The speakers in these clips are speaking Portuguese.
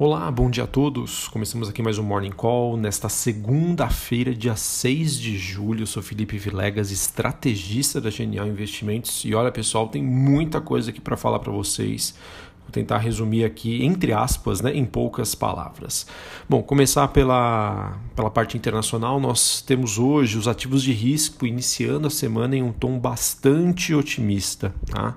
Olá, bom dia a todos. Começamos aqui mais um Morning Call nesta segunda-feira, dia 6 de julho. Eu sou Felipe Vilegas, estrategista da Genial Investimentos. E olha, pessoal, tem muita coisa aqui para falar para vocês. Vou tentar resumir aqui, entre aspas, né, em poucas palavras. Bom, começar pela, pela parte internacional, nós temos hoje os ativos de risco iniciando a semana em um tom bastante otimista. Tá?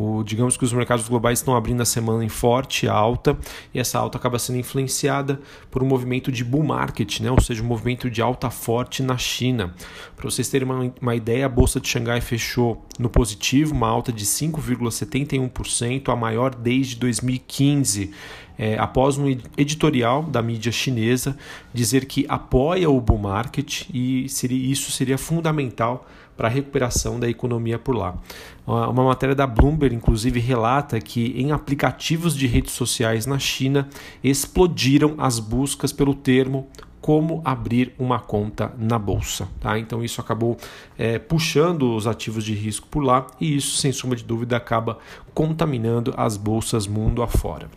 O, digamos que os mercados globais estão abrindo a semana em forte alta e essa alta acaba sendo influenciada por um movimento de bull market, né? ou seja, um movimento de alta forte na China. Para vocês terem uma, uma ideia, a bolsa de Xangai fechou no positivo, uma alta de 5,71%, a maior desde 2015. É, após um editorial da mídia chinesa dizer que apoia o bull market e seria, isso seria fundamental para a recuperação da economia por lá. Uma matéria da Bloomberg, inclusive, relata que em aplicativos de redes sociais na China explodiram as buscas pelo termo como abrir uma conta na bolsa. Tá? Então isso acabou é, puxando os ativos de risco por lá e isso, sem sombra de dúvida, acaba contaminando as bolsas mundo afora.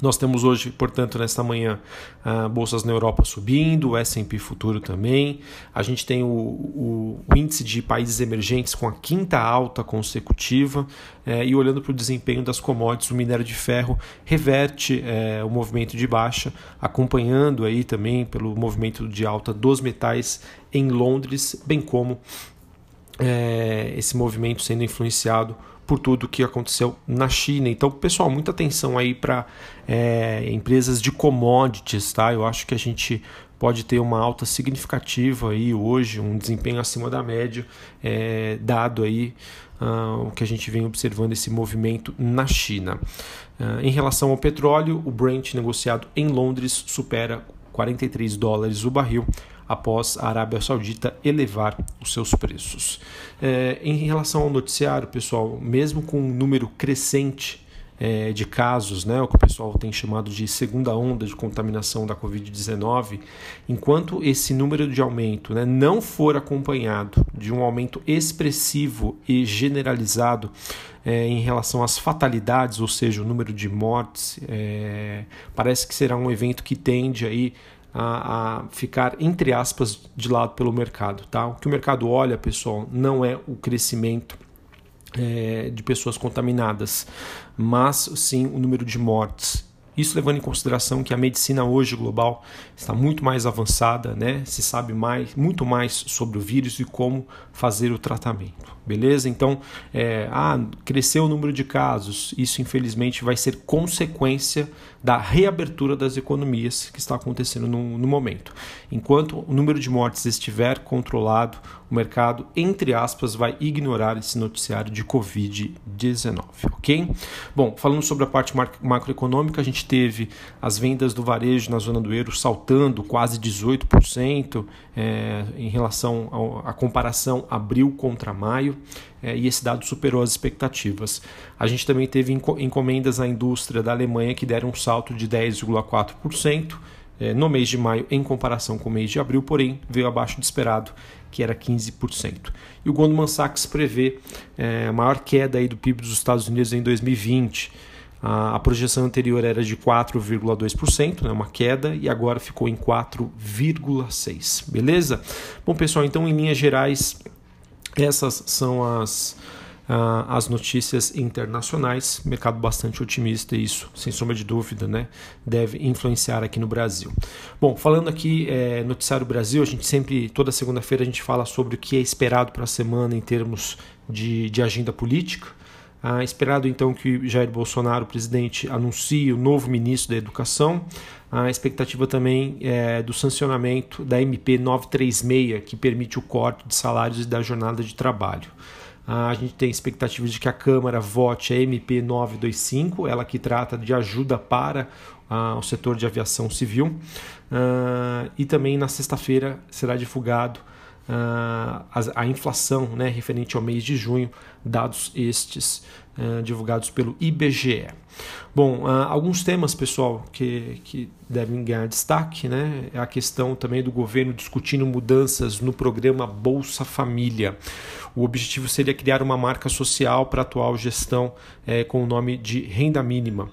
Nós temos hoje, portanto, nesta manhã, uh, bolsas na Europa subindo, o S&P futuro também. A gente tem o, o, o, índice de países emergentes com a quinta alta consecutiva. Eh, e olhando para o desempenho das commodities, o minério de ferro reverte eh, o movimento de baixa, acompanhando aí também pelo movimento de alta dos metais em Londres, bem como eh, esse movimento sendo influenciado por tudo que aconteceu na China. Então, pessoal, muita atenção aí para é, empresas de commodities, tá? Eu acho que a gente pode ter uma alta significativa aí hoje, um desempenho acima da média, é, dado aí uh, o que a gente vem observando esse movimento na China. Uh, em relação ao petróleo, o Brent negociado em Londres supera 43 dólares o barril após a Arábia Saudita elevar os seus preços. É, em relação ao noticiário, pessoal, mesmo com um número crescente é, de casos, né, o que o pessoal tem chamado de segunda onda de contaminação da Covid-19, enquanto esse número de aumento né, não for acompanhado de um aumento expressivo e generalizado é, em relação às fatalidades, ou seja, o número de mortes, é, parece que será um evento que tende aí a, a, ficar, entre aspas, de lado pelo mercado. Tá? O que o mercado olha, pessoal, não é o crescimento é, de pessoas contaminadas, mas sim o número de mortes. Isso levando em consideração que a medicina hoje global está muito mais avançada, né? Se sabe mais, muito mais sobre o vírus e como fazer o tratamento, beleza? Então, é, ah, cresceu o número de casos. Isso infelizmente vai ser consequência da reabertura das economias que está acontecendo no, no momento. Enquanto o número de mortes estiver controlado, o mercado, entre aspas, vai ignorar esse noticiário de Covid-19, ok? Bom, falando sobre a parte macroeconômica, a gente teve as vendas do varejo na zona do euro saltando quase 18% é, em relação à comparação abril contra maio, é, e esse dado superou as expectativas. A gente também teve encomendas à indústria da Alemanha que deram um salto de 10,4% é, no mês de maio em comparação com o mês de abril, porém veio abaixo do esperado, que era 15%. E o Goldman Sachs prevê é, a maior queda aí do PIB dos Estados Unidos em 2020. A, a projeção anterior era de 4,2%, né, uma queda, e agora ficou em 4,6%. Beleza? Bom, pessoal, então em linhas gerais, essas são as as notícias internacionais, mercado bastante otimista, isso, sem sombra de dúvida, né, deve influenciar aqui no Brasil. Bom, falando aqui é, noticiário Brasil, a gente sempre, toda segunda-feira, a gente fala sobre o que é esperado para a semana em termos de, de agenda política. Ah, esperado então que Jair Bolsonaro, presidente, anuncie o novo ministro da Educação. A expectativa também é do sancionamento da MP 936, que permite o corte de salários e da jornada de trabalho. A gente tem expectativas de que a Câmara vote a MP 925, ela que trata de ajuda para uh, o setor de aviação civil. Uh, e também na sexta-feira será divulgado a, a, inflação né, referente ao mês de junho, dados estes uh, divulgados pelo IBGE. Bom, uh, alguns temas, pessoal, que, que devem ganhar destaque, né? É a questão também do governo discutindo mudanças no programa Bolsa Família. O objetivo seria criar uma marca social para a atual gestão é, com o nome de renda mínima.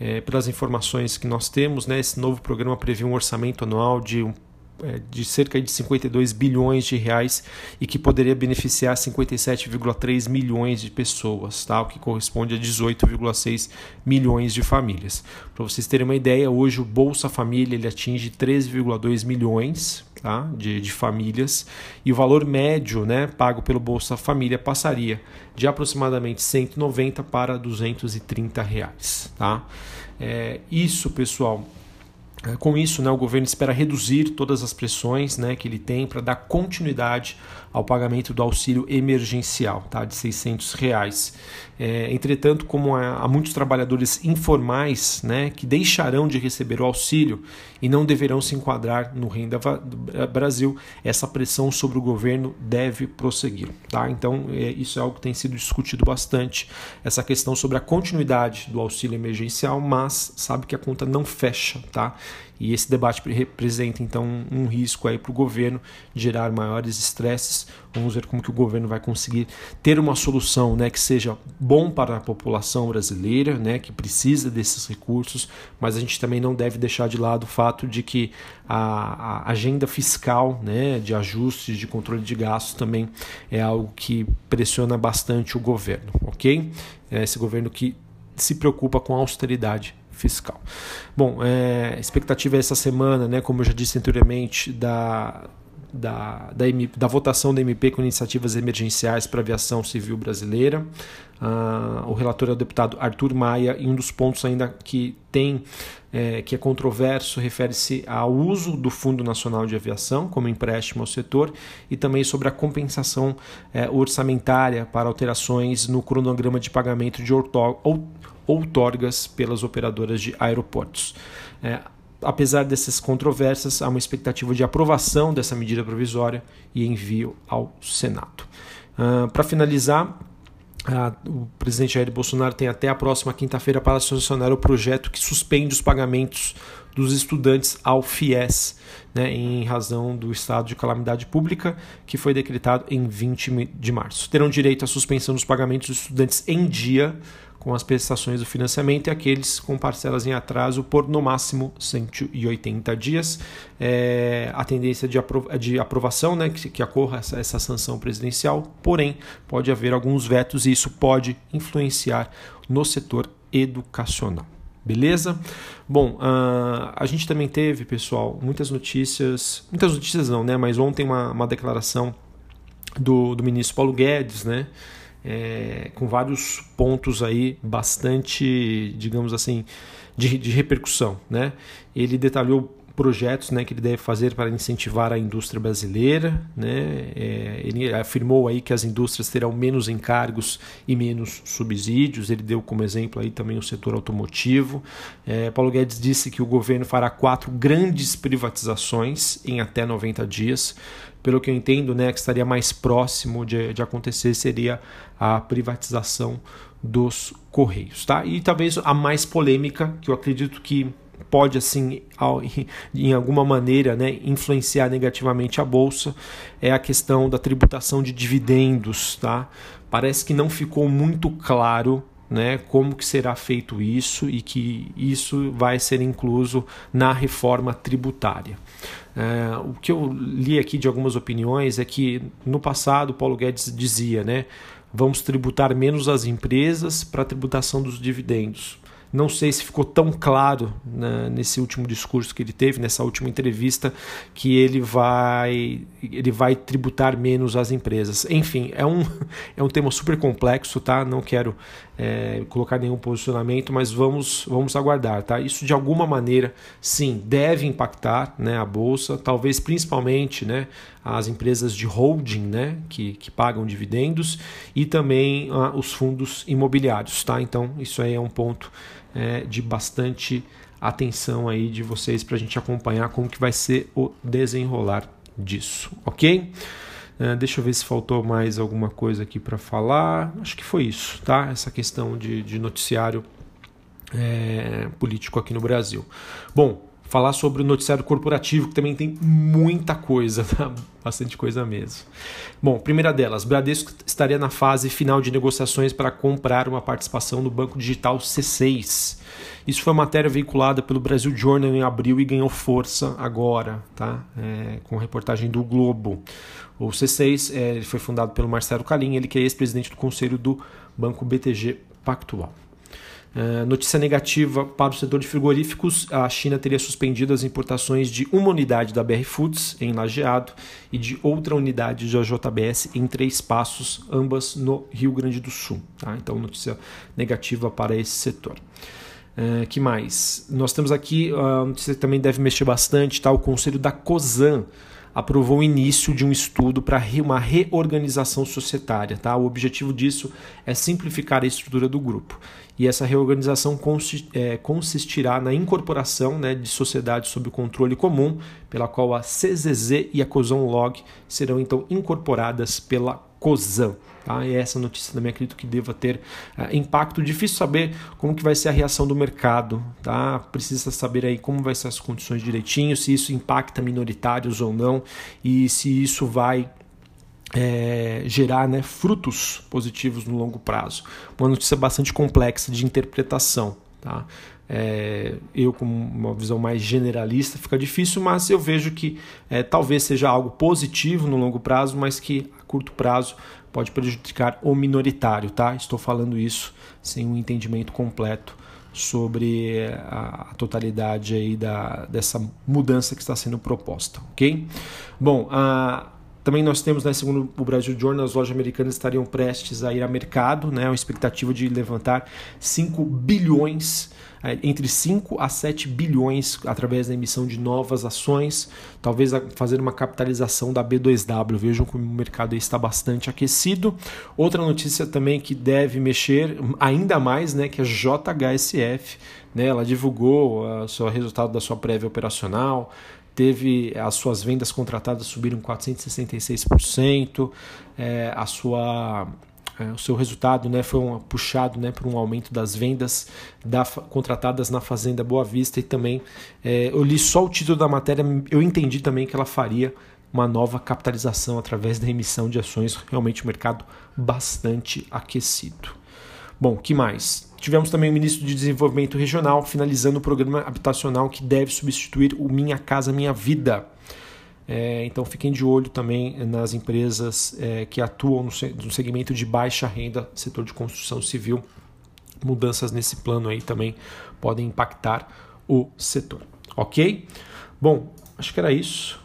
é, pelas informações que nós temos, né, esse novo programa prevê um orçamento anual de um de cerca de 52 bilhões de reais e que poderia beneficiar 57,3 milhões de pessoas, tá? o que corresponde a 18,6 milhões de famílias. Para vocês terem uma ideia, hoje o Bolsa Família ele atinge 13,2 milhões tá? de, de famílias e o valor médio né, pago pelo Bolsa Família passaria de aproximadamente 190 para 230 reais. Tá? É, isso, pessoal, é, com isso, né, o governo espera reduzir todas as pressões né, que ele tem para dar continuidade ao pagamento do auxílio emergencial tá, de 600 reais. É, entretanto, como há, há, muitos trabalhadores informais né, que deixarão de receber o auxílio e não deverão se enquadrar no Renda Brasil, essa pressão sobre o governo deve prosseguir. Tá? Então, é, isso é algo que tem sido discutido bastante, essa questão sobre a continuidade do auxílio emergencial, mas sabe que a conta não fecha. Tá? E esse debate representa então um risco aí para o governo gerar maiores estresses. Vamos ver como que o governo vai conseguir ter uma solução, né, que seja bom para a população brasileira, né, que precisa desses recursos, mas a gente também não deve deixar de lado o fato de que a, a agenda fiscal, né, de ajustes, de controle de gastos também é algo que pressiona bastante o governo, ok? É esse governo que se preocupa com a austeridade fiscal. Bom, é, expectativa é essa semana, né, como eu já disse anteriormente, da, da, da, da, votação da MP com iniciativas emergenciais para a aviação civil brasileira. Ah, o relator é o deputado Arthur Maia, e um dos pontos ainda que tem é, que é controverso refere-se ao uso do Fundo Nacional de Aviação como empréstimo ao setor e também sobre a compensação é, orçamentária para alterações no cronograma de pagamento de outorgas pelas operadoras de aeroportos. É, apesar dessas controvérsias, há uma expectativa de aprovação dessa medida provisória e envio ao Senado. Uh, Para finalizar, o presidente Jair Bolsonaro tem até a próxima quinta-feira para sancionar o projeto que suspende os pagamentos dos estudantes ao FIES, né, em razão do estado de calamidade pública que foi decretado em 20 de março. Terão direito à suspensão dos pagamentos dos estudantes em dia com as prestações do financiamento e aqueles com parcelas em atraso por no máximo 180 dias. É, a tendência de, de aprovação, né, que, que ocorra essa, essa sanção presidencial, porém, pode haver alguns vetos e isso pode influenciar no setor educacional. Beleza? Bom, uh, a gente também teve, pessoal, muitas notícias. Muitas notícias não, né? Mas ontem uma, uma declaração do, do ministro Paulo Guedes, né? É, com vários pontos aí bastante, digamos assim, de, de repercussão. Né? Ele detalhou projetos né, que ele deve fazer para incentivar a indústria brasileira. Né? É, ele afirmou aí que as indústrias terão menos encargos e menos subsídios. Ele deu como exemplo aí também o setor automotivo. É, Paulo Guedes disse que o governo fará quatro grandes privatizações em até 90 dias pelo que eu entendo, né, que estaria mais próximo de, de acontecer seria a privatização dos Correios. Tá? E talvez a mais polêmica, que eu acredito que pode, assim, em alguma maneira, né, influenciar negativamente a Bolsa, é a questão da tributação de dividendos. Tá? Parece que não ficou muito claro né, como que será feito isso e que isso vai ser incluso na reforma tributária. É, o que eu li aqui de algumas opiniões é que no passado Paulo Guedes dizia, né, vamos tributar menos as empresas para a tributação dos dividendos. Não sei se ficou tão claro né, nesse último discurso que ele teve, nessa última entrevista, que ele vai, ele vai tributar menos as empresas. Enfim, é um, é um tema super complexo, tá? Não quero é, colocar nenhum posicionamento, mas vamos, vamos aguardar, tá? Isso de alguma maneira, sim, deve impactar né, a bolsa, talvez principalmente né, as empresas de holding, né, que, que pagam dividendos, e também ah, os fundos imobiliários, tá? Então, isso aí é um ponto é, de bastante atenção aí de vocês para a gente acompanhar como que vai ser o desenrolar disso, ok? Uh, deixa eu ver se faltou mais alguma coisa aqui para falar. Acho que foi isso, tá? Essa questão de, de noticiário é, político aqui no Brasil. Bom, falar sobre o noticiário corporativo, que também tem muita coisa, tá? bastante coisa mesmo. Bom, primeira delas, Bradesco estaria na fase final de negociações para comprar uma participação no Banco Digital C6. Isso foi matéria veiculada pelo Brasil Journal em abril e ganhou força agora, tá? É, com reportagem do Globo. O C6 é, foi fundado pelo Marcelo Calim, ele que é ex-presidente do conselho do Banco BTG Pactual. Uh, notícia negativa para o setor de frigoríficos: a China teria suspendido as importações de uma unidade da BR Foods em Lajeado e de outra unidade da JBS em Três Passos, ambas no Rio Grande do Sul. Tá? Então, notícia negativa para esse setor. Uh, que mais? Nós temos aqui, uh, notícia que também deve mexer bastante, tá? o Conselho da COSAN aprovou o início de um estudo para uma reorganização societária. Tá? O objetivo disso é simplificar a estrutura do grupo. E essa reorganização é, consistirá na incorporação né, de sociedades sob controle comum, pela qual a CZZ e a COSAN Log serão então incorporadas pela COSAN. Tá? E essa notícia também acredito que deva ter uh, impacto. Difícil saber como que vai ser a reação do mercado. Tá? Precisa saber aí como vai ser as condições direitinho, se isso impacta minoritários ou não e se isso vai é, gerar né, frutos positivos no longo prazo. Uma notícia bastante complexa de interpretação. Tá? É, eu, com uma visão mais generalista, fica difícil, mas eu vejo que é, talvez seja algo positivo no longo prazo, mas que a curto prazo pode prejudicar o minoritário. Tá? Estou falando isso sem um entendimento completo sobre a, totalidade aí da, dessa mudança que está sendo proposta. ok? Bom, a também nós temos, né, segundo o Brasil Journal, as lojas americanas estariam prestes a ir a mercado, né, uma expectativa de levantar 5 bilhões, é, entre 5 a 7 bilhões através da emissão de novas ações, talvez fazer uma capitalização da B2W. Vejam como o mercado está bastante aquecido. Outra notícia também que deve mexer ainda mais, né, que é a JHSF, né, ela divulgou o seu resultado da sua prévia operacional, teve as suas vendas contratadas subiram 466%, é, a sua é, o seu resultado né, foi um, puxado né, por um aumento das vendas da, contratadas na Fazenda Boa Vista e também é, eu li só o título da matéria, eu entendi também que ela faria uma nova capitalização através da emissão de ações, realmente um mercado bastante aquecido. Bom, que mais? Tivemos também o ministro de Desenvolvimento Regional finalizando o programa habitacional que deve substituir o Minha Casa Minha Vida. É, então fiquem de olho também nas empresas é, que atuam no, no segmento de baixa renda, setor de construção civil. Mudanças nesse plano aí também podem impactar o setor. Ok? Bom, acho que era isso.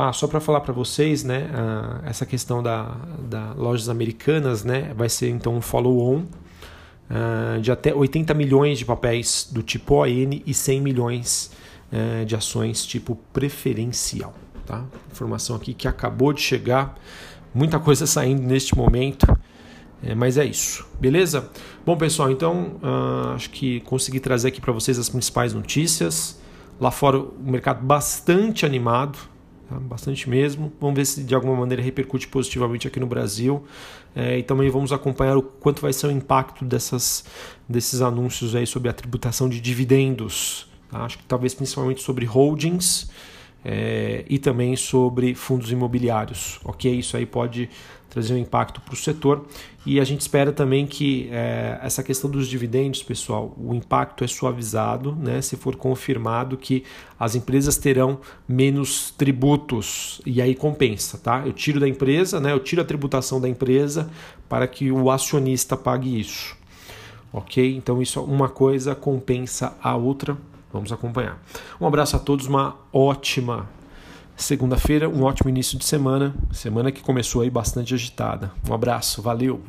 Ah, só para falar para vocês, né, ah, essa questão da, da lojas americanas, né, vai ser então um follow-on uh, de até 80 milhões de papéis do tipo ON e 100 milhões uh, de ações tipo preferencial. Tá? Informação aqui que acabou de chegar, muita coisa saindo neste momento. É, mas é isso, beleza? Bom, pessoal, então uh, acho que consegui trazer aqui para vocês as principais notícias. Lá fora, o mercado bastante animado, tá? bastante mesmo. Vamos ver se de alguma maneira repercute positivamente aqui no Brasil. É, e também vamos acompanhar o quanto vai ser o impacto dessas, desses anúncios aí sobre a tributação de dividendos. Tá? Acho que talvez principalmente sobre holdings é, e também sobre fundos imobiliários. Ok? Isso aí pode trazer um impacto para o setor. E a gente espera também que é, essa questão dos dividendos, pessoal, o impacto é suavizado, né? Se for confirmado que as empresas terão menos tributos e aí compensa, tá? Eu tiro da empresa, né? Eu tiro a tributação da empresa para que o acionista pague isso. Ok? Então isso uma coisa compensa a outra. Vamos acompanhar. Um abraço a todos, uma ótima segunda-feira, um ótimo início de semana, semana que começou aí bastante agitada. Um abraço, valeu!